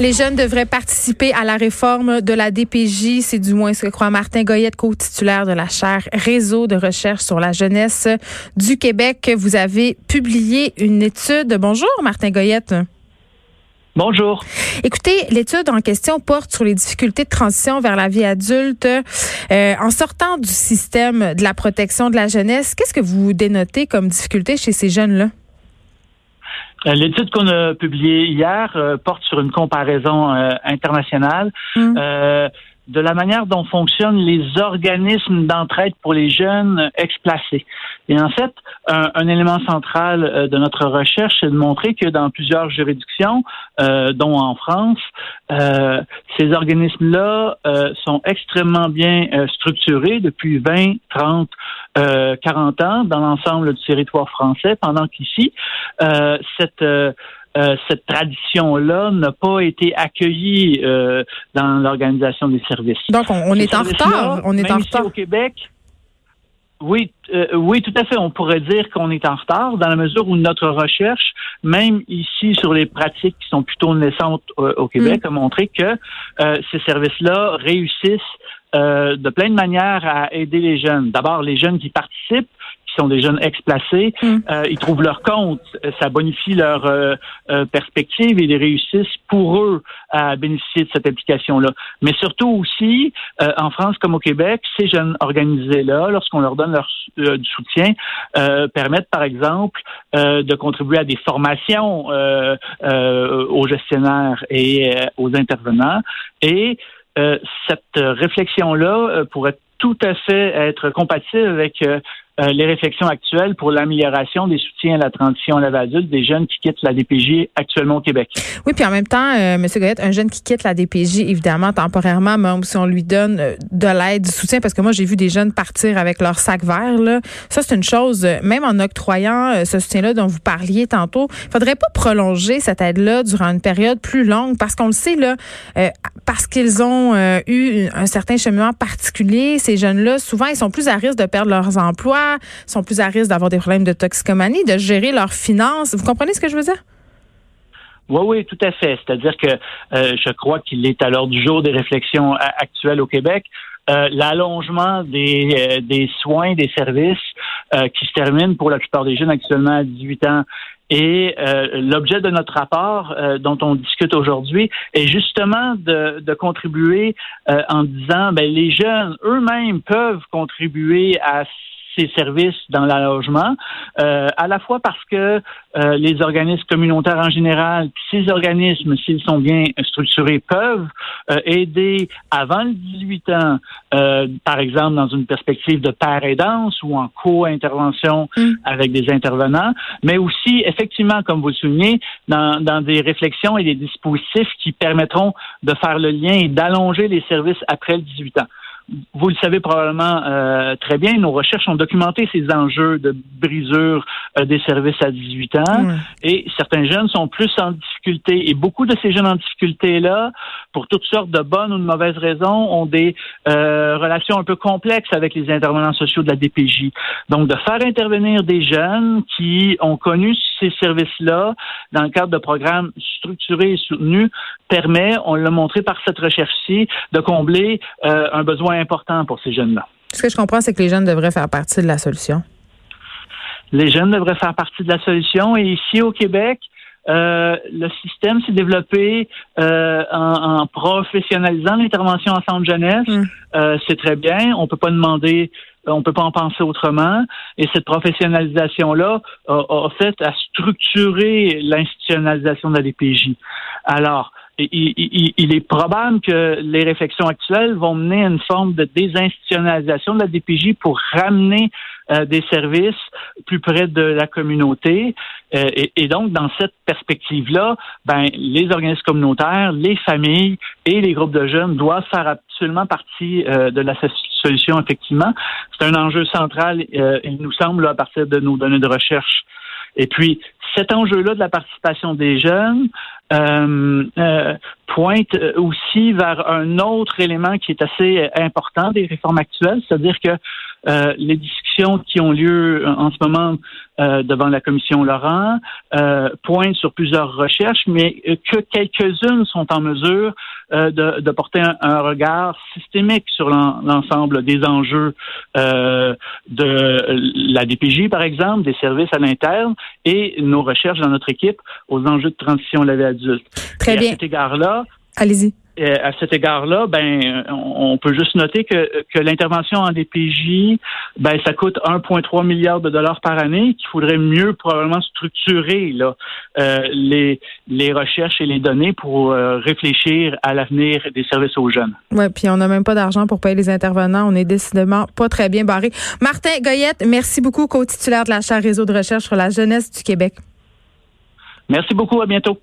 Les jeunes devraient participer à la réforme de la DPJ. C'est du moins ce que croit Martin Goyette, co-titulaire de la chaire Réseau de recherche sur la jeunesse du Québec. Vous avez publié une étude. Bonjour, Martin Goyette. Bonjour. Écoutez, l'étude en question porte sur les difficultés de transition vers la vie adulte. Euh, en sortant du système de la protection de la jeunesse, qu'est-ce que vous dénotez comme difficulté chez ces jeunes-là? Euh, l'étude qu'on a publiée hier euh, porte sur une comparaison euh, internationale. Hum de la manière dont fonctionnent les organismes d'entraide pour les jeunes explacés. Et en fait, un, élément central euh, de notre recherche, c'est de montrer que dans plusieurs juridictions, euh, dont en France, euh, ces organismes-là sont extrêmement bien structurés depuis 20, 30, 40 ans dans l'ensemble du territoire français, pendant qu'ici, cette euh, cette tradition-là n'a pas été accueillie euh, dans l'organisation des services. Donc, on, est en retard. On est en retard. au Québec, oui, euh, oui, tout à fait. On pourrait dire qu'on est en retard dans la mesure où notre recherche, même ici sur les pratiques qui sont plutôt naissantes au Québec, mm. a montré que ces services-là réussissent de plein de manières à aider les jeunes. D'abord, les jeunes qui participent sont des jeunes explacés, mm. euh, ils trouvent leur compte, ça bonifie leur euh, euh, perspective et ils réussissent pour eux à bénéficier de cette application-là. Mais surtout aussi, en France comme au Québec, ces jeunes organisés-là, lorsqu'on leur donne leur du soutien, permettent par exemple de contribuer à des formations aux gestionnaires et aux intervenants. Et cette réflexion-là pourrait tout à fait être compatible avec euh, les réflexions actuelles pour l'amélioration des soutiens à la transition à vie adulte des jeunes qui quittent la DPJ actuellement au Québec. Oui, puis en même temps, euh, M. Goyette, un jeune qui quitte la DPJ, évidemment, temporairement, même si on lui donne euh, de l'aide, du soutien, parce que moi, j'ai vu des jeunes partir avec leur sac vert, là. Ça, c'est une chose, même en octroyant ce soutien-là dont vous parliez tantôt, il faudrait pas prolonger cette aide-là durant une période plus longue, parce qu'on le sait, là, parce qu'ils ont eu un certain cheminement particulier, ces jeunes-là, souvent, ils sont plus à risque de perdre leurs emplois, sont plus à risque d'avoir des problèmes de toxicomanie, de gérer leurs finances. Vous comprenez ce que je veux dire? Oui, oui, tout à fait. C'est-à-dire que euh, je crois qu'il est à l'heure du jour des réflexions actuelles au Québec. Euh, l'allongement des, euh, soins, des services qui se terminent pour la plupart des jeunes actuellement à 18 ans. Et l'objet de notre rapport dont on discute aujourd'hui est justement de, de contribuer en disant ben, les jeunes eux-mêmes peuvent contribuer à ces services dans l'allogement, euh, à la fois parce que euh, les organismes communautaires en général, ces organismes, s'ils sont bien structurés, peuvent euh, aider avant le 18 ans, par exemple dans une perspective de paire aidance ou en co-intervention mm. avec des intervenants, mais aussi effectivement, comme vous le soulignez, dans, dans des réflexions et des dispositifs qui permettront de faire le lien et d'allonger les services après le 18 ans vous le savez probablement euh, très bien, nos recherches ont documenté ces enjeux de brisure euh, des services à 18 ans. Et certains jeunes sont plus en difficulté. Et beaucoup de ces jeunes en difficulté là, pour toutes sortes de bonnes ou de mauvaises raisons, ont des euh, relations un peu complexes avec les intervenants sociaux de la DPJ. Donc de faire intervenir des jeunes qui ont connu ces services-là dans le cadre de programmes structurés et soutenus permet, on l'a montré par cette recherche-ci, de combler un besoin important pour ces jeunes-là. Ce que je comprends, c'est que les jeunes devraient faire partie de la solution. Les jeunes devraient faire partie de la solution. Et ici, au Québec, euh, le système s'est développé euh, en, professionnalisant l'intervention en centre jeunesse. Mm. Euh, c'est très bien. On peut pas demander, on peut pas en penser autrement. Et cette professionnalisation-là a, a, fait à structurer l'institutionnalisation de la DPJ. Alors, il, est probable que les réflexions actuelles vont mener à une forme de désinstitutionnalisation de la DPJ pour ramener euh, des services plus près de la communauté. Euh, et, donc, dans cette perspective-là, ben, les organismes communautaires, les familles et les groupes de jeunes doivent faire absolument partie euh, de la solution, effectivement. C'est un enjeu central, il nous semble, à partir de nos données de recherche. Et puis, cet enjeu-là de la participation des jeunes euh, euh, pointe aussi vers un autre élément qui est assez important des réformes actuelles, c'est-à-dire que euh, les discussions qui ont lieu en ce moment euh, devant la commission Laurent euh, pointent sur plusieurs recherches, mais que quelques-unes sont en mesure de, de, porter un, regard systémique sur l'ensemble des enjeux de la DPJ, par exemple, des services à l'interne et nos recherches dans notre équipe aux enjeux de transition à la vie adulte. Très bien. À cet égard-là, Allez-y. Euh, à cet égard-là, ben, on peut juste noter que, que l'intervention en DPJ, ben, ça coûte 1,3 milliard de dollars par année, qu'il faudrait mieux probablement structurer là, euh, les, les recherches et les données pour euh, réfléchir à l'avenir des services aux jeunes. Oui, puis on n'a même pas d'argent pour payer les intervenants. On est décidément pas très bien barré. Martin Goyette, merci beaucoup, co-titulaire de la chaire Réseau de recherche sur la jeunesse du Québec. Merci beaucoup. À bientôt.